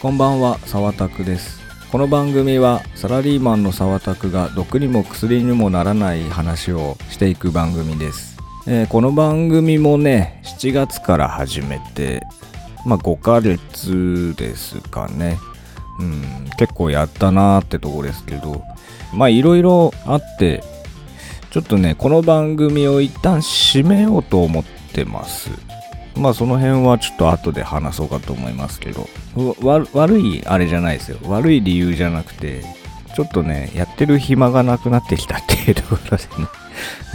こんばんは、沢拓です。この番組はサラリーマンの沢拓が毒にも薬にもならない話をしていく番組です。えーこの番組もね、7月から始めて、まあ5ヶ月ですかね。うん、結構やったなーってとこですけど、まあいろいろあって、ちょっとね、この番組を一旦締めようと思ってます。まあその辺はちょっと後で話そうかと思いますけど、わ悪いあれじゃないですよ。悪い理由じゃなくて、ちょっとね、やってる暇がなくなってきたっていうところでね。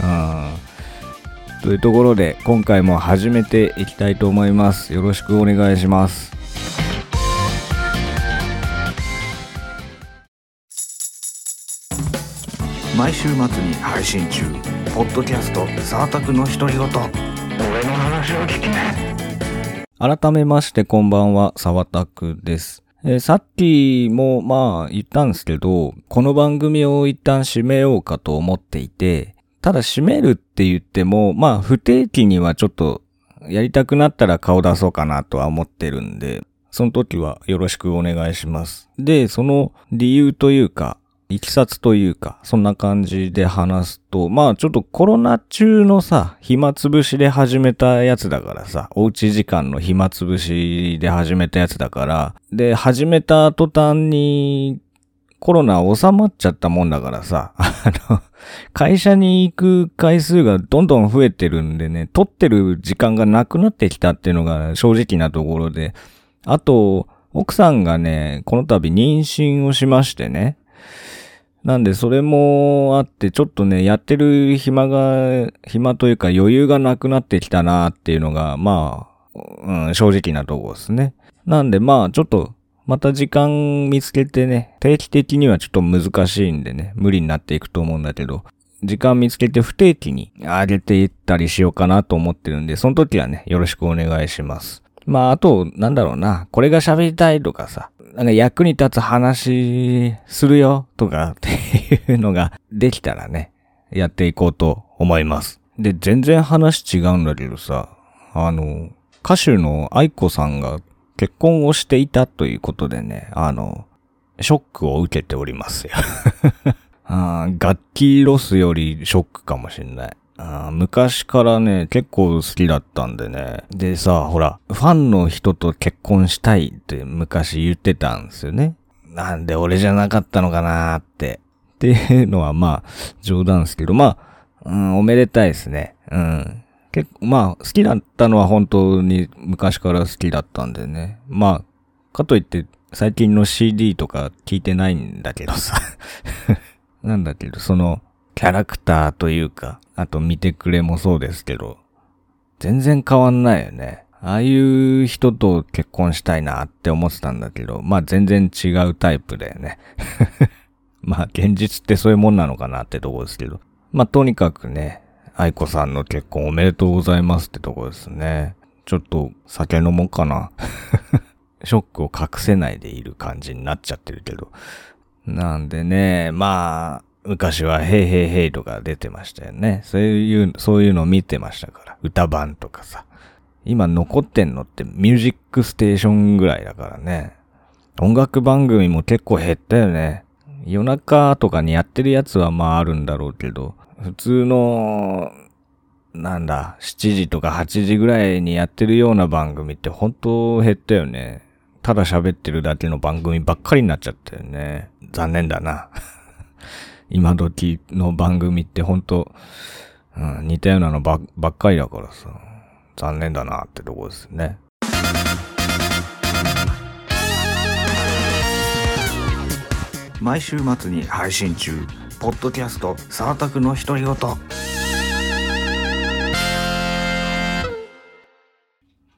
うん。というところで、今回も始めていきたいと思います。よろしくお願いします。毎週末に配信中ポッドキャスト「サータクの独り言」俺の話を聞け改めましてこんばんは、沢田くです。えーさっきもまあ言ったんですけど、この番組を一旦締めようかと思っていて、ただ締めるって言っても、まあ不定期にはちょっとやりたくなったら顔出そうかなとは思ってるんで、その時はよろしくお願いします。で、その理由というか、いきさつというか、そんな感じで話すと、まあちょっとコロナ中のさ、暇つぶしで始めたやつだからさ、おうち時間の暇つぶしで始めたやつだから、で、始めた途端にコロナ収まっちゃったもんだからさ、あの、会社に行く回数がどんどん増えてるんでね、撮ってる時間がなくなってきたっていうのが正直なところで、あと、奥さんがね、この度妊娠をしましてね、なんで、それもあって、ちょっとね、やってる暇が、暇というか余裕がなくなってきたなっていうのが、まあ、うん、正直なとこですね。なんで、まあ、ちょっと、また時間見つけてね、定期的にはちょっと難しいんでね、無理になっていくと思うんだけど、時間見つけて不定期に上げていったりしようかなと思ってるんで、その時はね、よろしくお願いします。まあ、あと、なんだろうな、これが喋りたいとかさ、なんか役に立つ話するよとかっていうのができたらね、やっていこうと思います。で、全然話違うんだけどさ、あの、歌手の愛子さんが結婚をしていたということでね、あの、ショックを受けておりますよ。あ楽器ロスよりショックかもしんない。あ昔からね、結構好きだったんでね。でさ、ほら、ファンの人と結婚したいって昔言ってたんですよね。なんで俺じゃなかったのかなーって。っていうのはまあ、冗談ですけど、まあ、うん、おめでたいですね。うん。結構、まあ、好きだったのは本当に昔から好きだったんでね。まあ、かといって、最近の CD とか聞いてないんだけどさ。なんだけど、その、キャラクターというか、あと見てくれもそうですけど、全然変わんないよね。ああいう人と結婚したいなって思ってたんだけど、まあ全然違うタイプだよね。まあ現実ってそういうもんなのかなってとこですけど。まあとにかくね、愛子さんの結婚おめでとうございますってとこですね。ちょっと酒飲もうかな。ショックを隠せないでいる感じになっちゃってるけど。なんでね、まあ、昔はヘイヘイヘイとか出てましたよね。そういう、そういうのを見てましたから。歌版とかさ。今残ってんのってミュージックステーションぐらいだからね。音楽番組も結構減ったよね。夜中とかにやってるやつはまああるんだろうけど、普通の、なんだ、7時とか8時ぐらいにやってるような番組って本当減ったよね。ただ喋ってるだけの番組ばっかりになっちゃったよね。残念だな。今時の番組って本当、うん、似たようなのばばっかりだからさ。残念だなってとこですね。毎週末に配信中ポッドキャスト「サータクの独り言」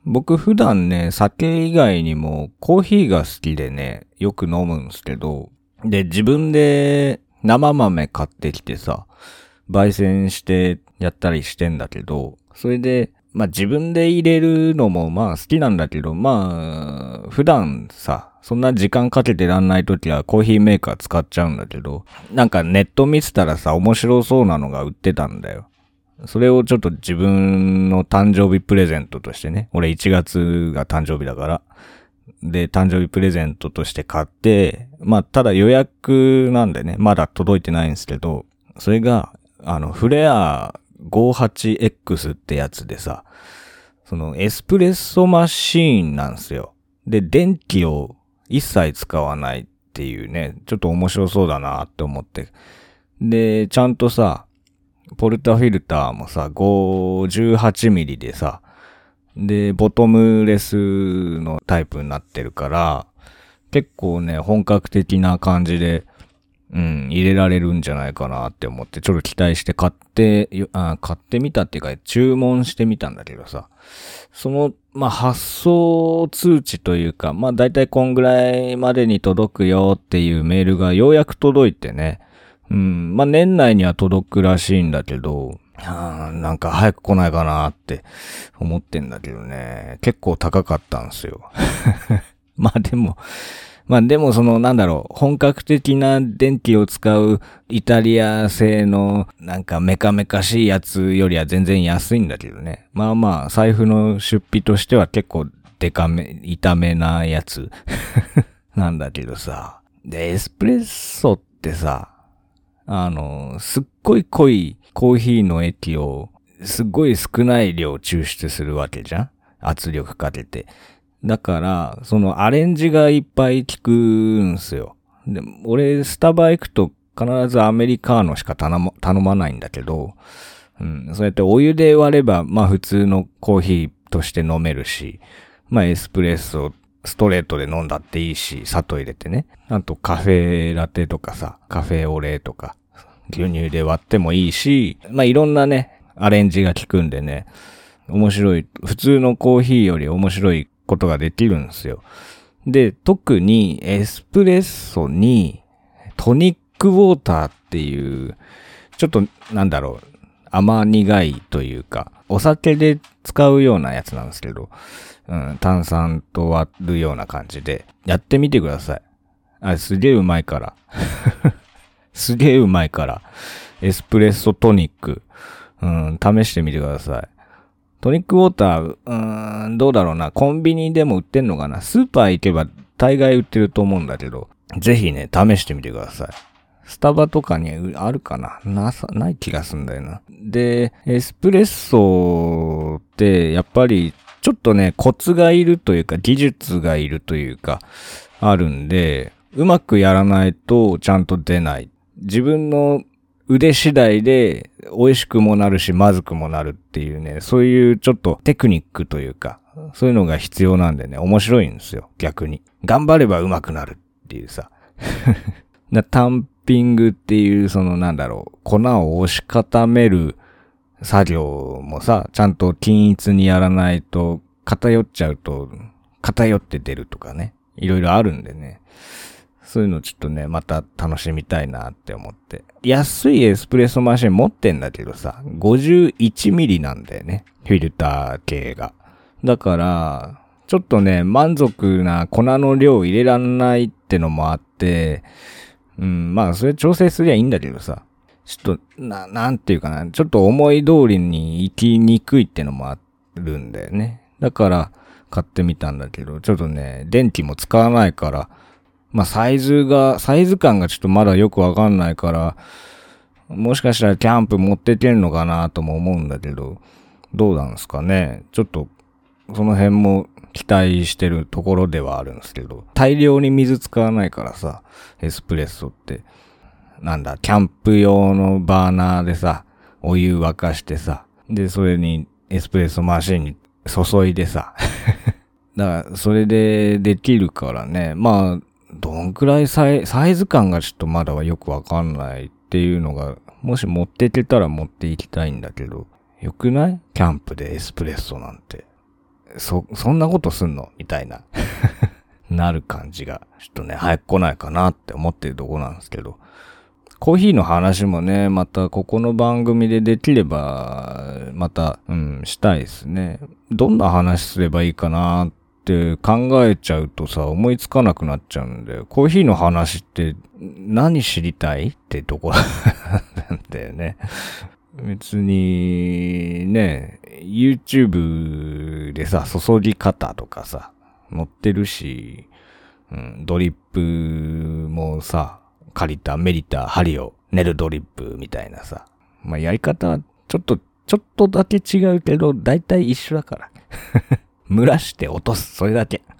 僕普段ね、酒以外にもコーヒーが好きでね、よく飲むんですけど、で、自分で生豆買ってきてさ、焙煎してやったりしてんだけど、それで、まあ自分で入れるのもまあ好きなんだけど、まあ、普段さ、そんな時間かけてらんない時はコーヒーメーカー使っちゃうんだけど、なんかネット見てたらさ、面白そうなのが売ってたんだよ。それをちょっと自分の誕生日プレゼントとしてね、俺1月が誕生日だから、で誕生日プレゼントとして買って、まあ、ただ予約なんでね、まだ届いてないんですけど、それが、あの、フレア 58X ってやつでさ、そのエスプレッソマシーンなんですよ。で、電気を一切使わないっていうね、ちょっと面白そうだなって思って。で、ちゃんとさ、ポルタフィルターもさ、58ミリでさ、で、ボトムレスのタイプになってるから、結構ね、本格的な感じで、うん、入れられるんじゃないかなって思って、ちょっと期待して買って、あ買ってみたっていうか、注文してみたんだけどさ、その、まあ、発送通知というか、まあ、だいたいこんぐらいまでに届くよっていうメールがようやく届いてね、うん、まあ、年内には届くらしいんだけど、あなんか早く来ないかなって思ってんだけどね、結構高かったんすよ。まあでも、まあでもそのなんだろう、本格的な電気を使うイタリア製のなんかメカメカしいやつよりは全然安いんだけどね。まあまあ財布の出費としては結構デカめ、痛めなやつ なんだけどさ。で、エスプレッソってさ、あの、すっごい濃いコーヒーの液をすっごい少ない量抽出するわけじゃん？圧力かけて。だから、そのアレンジがいっぱい効くんすよ。で、俺、スタバ行くと必ずアメリカーノしか頼ま頼まないんだけど、うん、そうやってお湯で割れば、まあ普通のコーヒーとして飲めるし、まあエスプレッソストレートで飲んだっていいし、砂糖入れてね。あとカフェラテとかさ、カフェオレとか、牛乳で割ってもいいし、まあいろんなね、アレンジが効くんでね、面白い、普通のコーヒーより面白いことができるんですよ。で、特にエスプレッソにトニックウォーターっていう、ちょっとなんだろう、甘苦いというか、お酒で使うようなやつなんですけど、うん、炭酸と割るような感じで、やってみてください。あ、すげえうまいから。すげえうまいから。エスプレッソトニック。うん、試してみてください。トニックウォーター、うーん、どうだろうな。コンビニでも売ってんのかな。スーパー行けば大概売ってると思うんだけど、ぜひね、試してみてください。スタバとかにあるかななさ、ない気がすんだよな。で、エスプレッソって、やっぱり、ちょっとね、コツがいるというか、技術がいるというか、あるんで、うまくやらないとちゃんと出ない。自分の腕次第で美味しくもなるし、まずくもなるっていうね、そういうちょっとテクニックというか、そういうのが必要なんでね、面白いんですよ、逆に。頑張れば上手くなるっていうさ。だタンピングっていう、そのなんだろう、粉を押し固める作業もさ、ちゃんと均一にやらないと、偏っちゃうと、偏って出るとかね、いろいろあるんでね。そういうのちょっとね、また楽しみたいなって思って。安いエスプレッソマシン持ってんだけどさ、51ミリなんだよね。フィルター系が。だから、ちょっとね、満足な粉の量入れらんないってのもあって、うん、まあ、それ調整すりゃいいんだけどさ。ちょっと、な、なんていうかな、ちょっと思い通りに行きにくいってのもあるんだよね。だから、買ってみたんだけど、ちょっとね、電気も使わないから、まあ、サイズが、サイズ感がちょっとまだよくわかんないから、もしかしたらキャンプ持っていけるのかなとも思うんだけど、どうなんですかね？ちょっと、その辺も期待してるところではあるんですけど、大量に水使わないからさ、エスプレッソって。なんだ、キャンプ用のバーナーでさ、お湯沸かしてさ、で、それにエスプレッソマシンに注いでさ、だから、それでできるからね、まあ、どんくらいサイサイズ感がちょっとまだはよくわかんないっていうのが、もし持っていけたら持っていきたいんだけど、よくない？キャンプでエスプレッソなんて。そ、そんなことすんの？みたいな。なる感じが、ちょっとね、早く来ないかなって思ってるとこなんですけど。コーヒーの話もね、またここの番組でできれば、また、うん、したいですね。どんな話すればいいかなっって考えちゃうとさ、思いつかなくなっちゃうんで、コーヒーの話って何知りたい？ってとこなんだよね。別に、ね、YouTube でさ、注ぎ方とかさ、乗ってるし、うん、ドリップもさ、借りたメリタ針をネルドリップみたいなさ。まあ、やり方はちょっと、ちょっとだけ違うけど、だいたい一緒だから。蒸らして落とす、それだけ。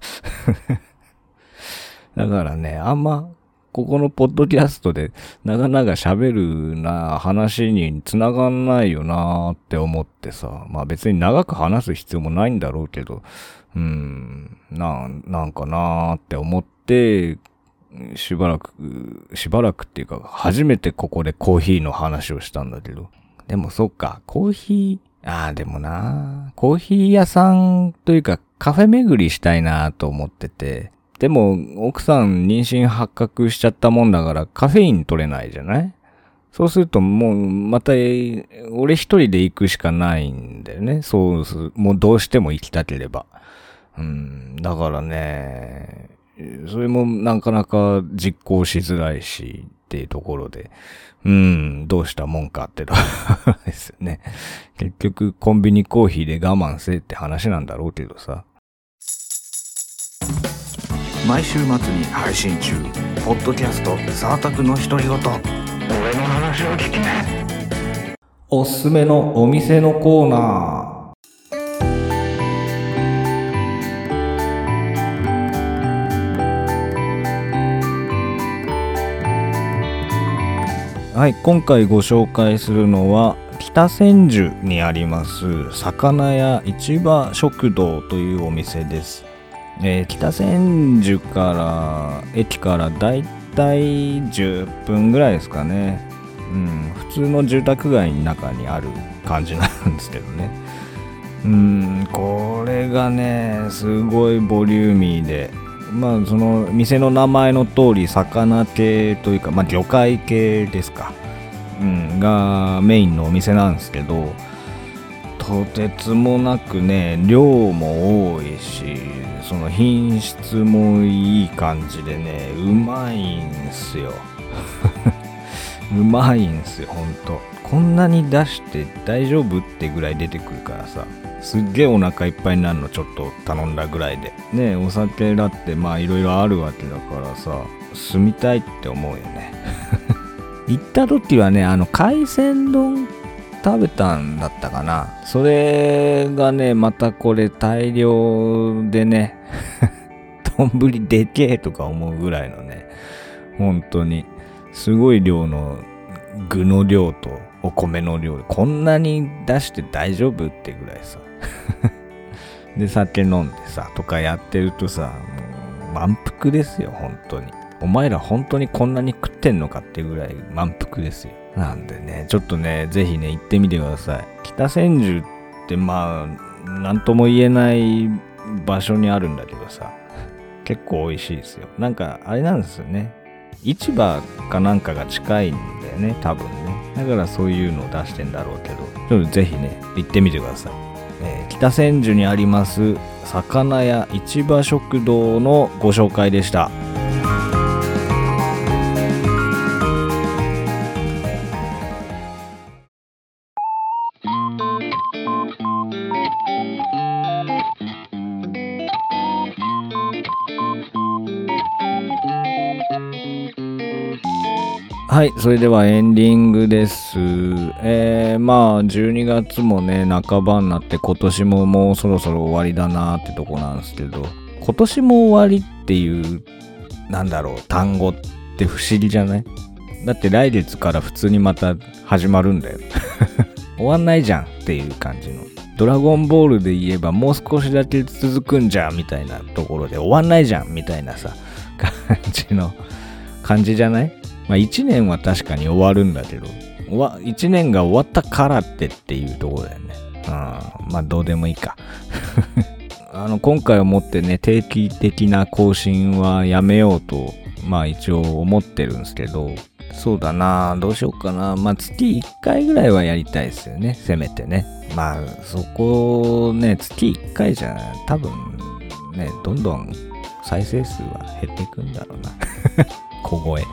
だからね、あんま、ここのポッドキャストで長々喋るな話に繋がんないよなって思ってさ、まあ別に長く話す必要もないんだろうけど、うん、な、なんかなーって思って、しばらく、しばらくっていうか、初めてここでコーヒーの話をしたんだけど。でもそっか、コーヒー、ああ、でもなコーヒー屋さんというかカフェ巡りしたいなと思ってて。でも、奥さん妊娠発覚しちゃったもんだからカフェイン取れないじゃない？そうするともう、また、俺一人で行くしかないんだよね。そうす、もうどうしても行きたければ。うん、だからね、それもなかなか実行しづらいし、っていうところで、うん、どうしたもんかってとですよね。結局、コンビニコーヒーで我慢せえって話なんだろうけどさ。毎週末に配信中ポッドキャスト「サータクの独り言」俺の話を聞きなおすすめのお店のコーナー。はい、今回ご紹介するのは北千住にあります魚屋市場食堂というお店です。えー北千住から駅からだいたい10分ぐらいですかね。うん、普通の住宅街の中にある感じなんですけどね。うん、これがね、すごいボリューミーで、まあその店の名前の通り魚系というか、まあ魚介系ですか。うん、がメインのお店なんですけど、とてつもなくね、量も多いし、その品質もいい感じでね、うまいんすよ。うまいんすよ、ほんと。こんなに出して大丈夫ってぐらい出てくるからさ。すっげえお腹いっぱいになるのちょっと頼んだぐらいで。ねお酒だってまあいろいろあるわけだからさ、住みたいって思うよね。行った時はね、あの海鮮丼食べたんだったかな。それがね、またこれ大量でね、丼でけえとか思うぐらいのね、本当に、すごい量の具の量とお米の量、こんなに出して大丈夫ってぐらいさ。で、酒飲んでさ、とかやってるとさ、もう満腹ですよ、本当に。お前ら本当にこんなに食ってんのかってぐらい満腹ですよ。なんでね、ちょっとね、ぜひね、行ってみてください。北千住ってまあ、なんとも言えない場所にあるんだけどさ、結構美味しいですよ。なんか、あれなんですよね。市場かなんかが近いんだよね、多分ね。だからそういうのを出してんだろうけど、ちょっとぜひね、行ってみてください。えー北千住にあります、魚屋市場食堂のご紹介でした。はい、それではエンディングです。えー、まあ、12月もね、半ばになって今年ももうそろそろ終わりだなってとこなんですけど、今年も終わりっていう、なんだろう、単語って不思議じゃない？だって来月から普通にまた始まるんだよ。終わんないじゃんっていう感じの。ドラゴンボールで言えばもう少しだけ続くんじゃんみたいなところで終わんないじゃんみたいなさ、感じの感じじゃない？まあ1年は確かに終わるんだけど、1年が終わったからってっていうとこだよね。うん、まあどうでもいいか。あの、今回をもってね、定期的な更新はやめようと、まあ一応思ってるんですけど、そうだなどうしようかな。まあ月1回ぐらいはやりたいですよね。せめてね。まあそこね、月1回じゃ多分ね、どんどん再生数は減っていくんだろうな。小声。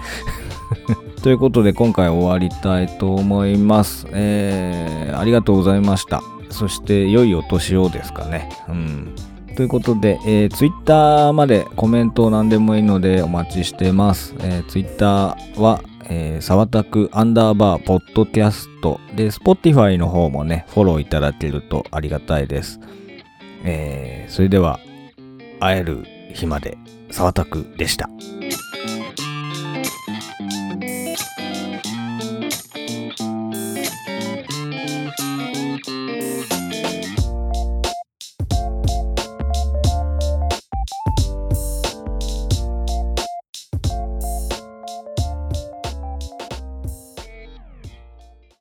ということで今回終わりたいと思います。えー、ありがとうございました。そして良いお年をですかね。うん。ということで、えー、ツイッターまでコメントを何でもいいのでお待ちしてます。えー、ツイッターは、えー、沢田くアンダーバーポッドキャストで、Spotify の方もね、フォローいただけるとありがたいです。えー、それでは、会える日まで、沢田くでした。